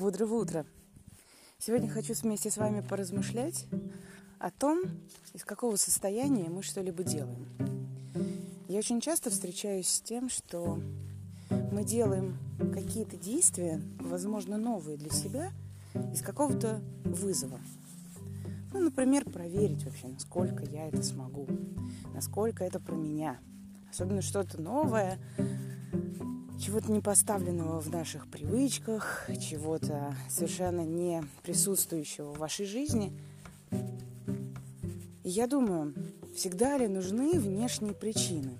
Бодрого утра! Сегодня хочу вместе с вами поразмышлять о том, из какого состояния мы что-либо делаем. Я очень часто встречаюсь с тем, что мы делаем какие-то действия, возможно, новые для себя, из какого-то вызова. Ну, например, проверить вообще, насколько я это смогу, насколько это про меня. Особенно что-то новое, чего-то не поставленного в наших привычках, чего-то совершенно не присутствующего в вашей жизни. И я думаю, всегда ли нужны внешние причины?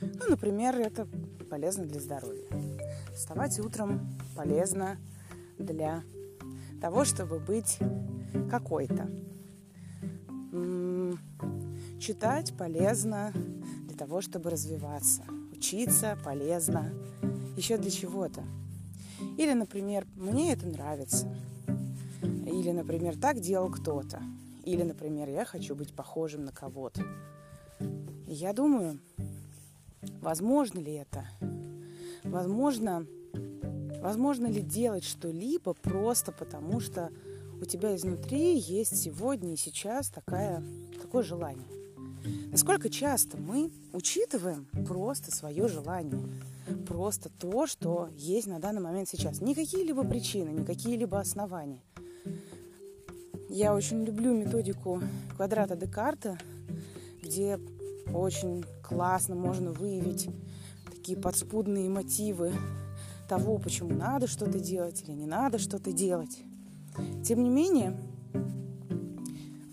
Ну, например, это полезно для здоровья. Вставать утром полезно для того, чтобы быть какой-то. Читать полезно для того, чтобы развиваться. Учиться полезно еще для чего-то. Или, например, мне это нравится. Или, например, так делал кто-то. Или, например, я хочу быть похожим на кого-то. И я думаю, возможно ли это? Возможно, возможно ли делать что-либо просто потому, что у тебя изнутри есть сегодня и сейчас такая, такое желание. Насколько часто мы учитываем просто свое желание, просто то, что есть на данный момент сейчас. Не какие-либо причины, не какие-либо основания. Я очень люблю методику квадрата Декарта, где очень классно можно выявить такие подспудные мотивы того, почему надо что-то делать или не надо что-то делать. Тем не менее,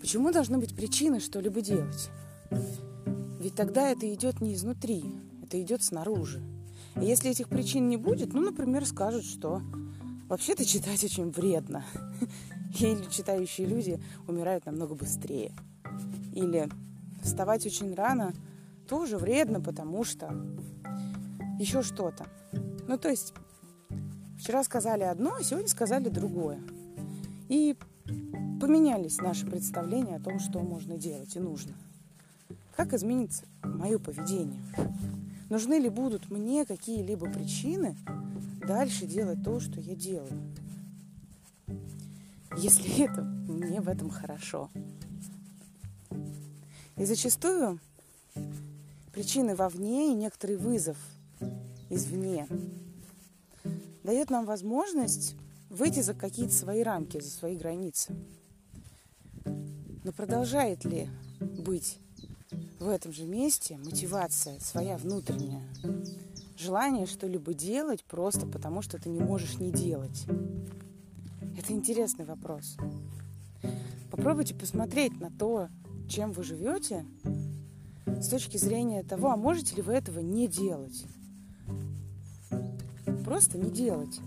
почему должны быть причины что-либо делать? Ведь тогда это идет не изнутри, это идет снаружи. И если этих причин не будет, ну, например, скажут, что вообще-то читать очень вредно. Или читающие люди умирают намного быстрее. Или вставать очень рано тоже вредно, потому что еще что-то. Ну, то есть вчера сказали одно, а сегодня сказали другое. И поменялись наши представления о том, что можно делать и нужно. Как изменится мое поведение? Нужны ли будут мне какие-либо причины дальше делать то, что я делаю? Если это мне в этом хорошо. И зачастую причины вовне и некоторый вызов извне дает нам возможность выйти за какие-то свои рамки, за свои границы. Но продолжает ли быть в этом же месте мотивация своя внутренняя. Желание что-либо делать просто потому, что ты не можешь не делать. Это интересный вопрос. Попробуйте посмотреть на то, чем вы живете, с точки зрения того, а можете ли вы этого не делать. Просто не делать.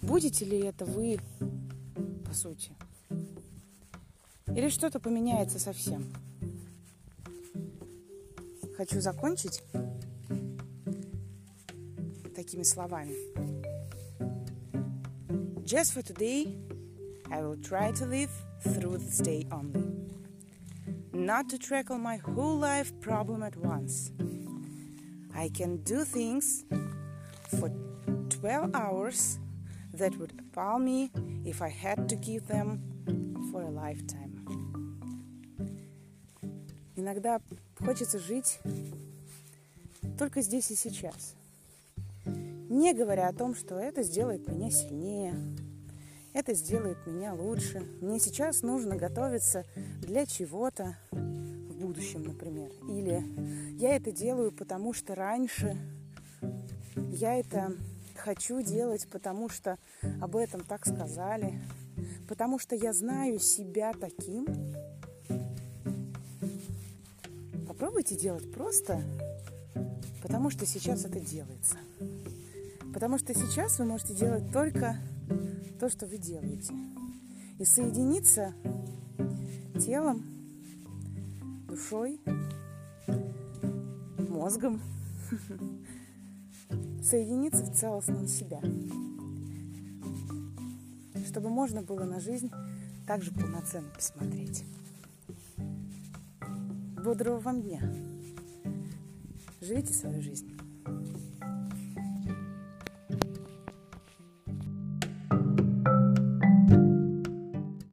Будете ли это вы, по сути? Или что-то поменяется совсем? хочу закончить такими словами. Just for today, I will try to live through this day only. Not to tackle my whole life problem at once. I can do things for 12 hours that would appall me if I had to keep them for a lifetime. Иногда хочется жить только здесь и сейчас. Не говоря о том, что это сделает меня сильнее, это сделает меня лучше. Мне сейчас нужно готовиться для чего-то в будущем, например. Или я это делаю, потому что раньше я это хочу делать, потому что об этом так сказали, потому что я знаю себя таким, Попробуйте делать просто, потому что сейчас это делается. Потому что сейчас вы можете делать только то, что вы делаете. И соединиться телом, душой, мозгом, соединиться в целостном себя, чтобы можно было на жизнь также полноценно посмотреть. Бодрого вам дня. Живите свою жизнь.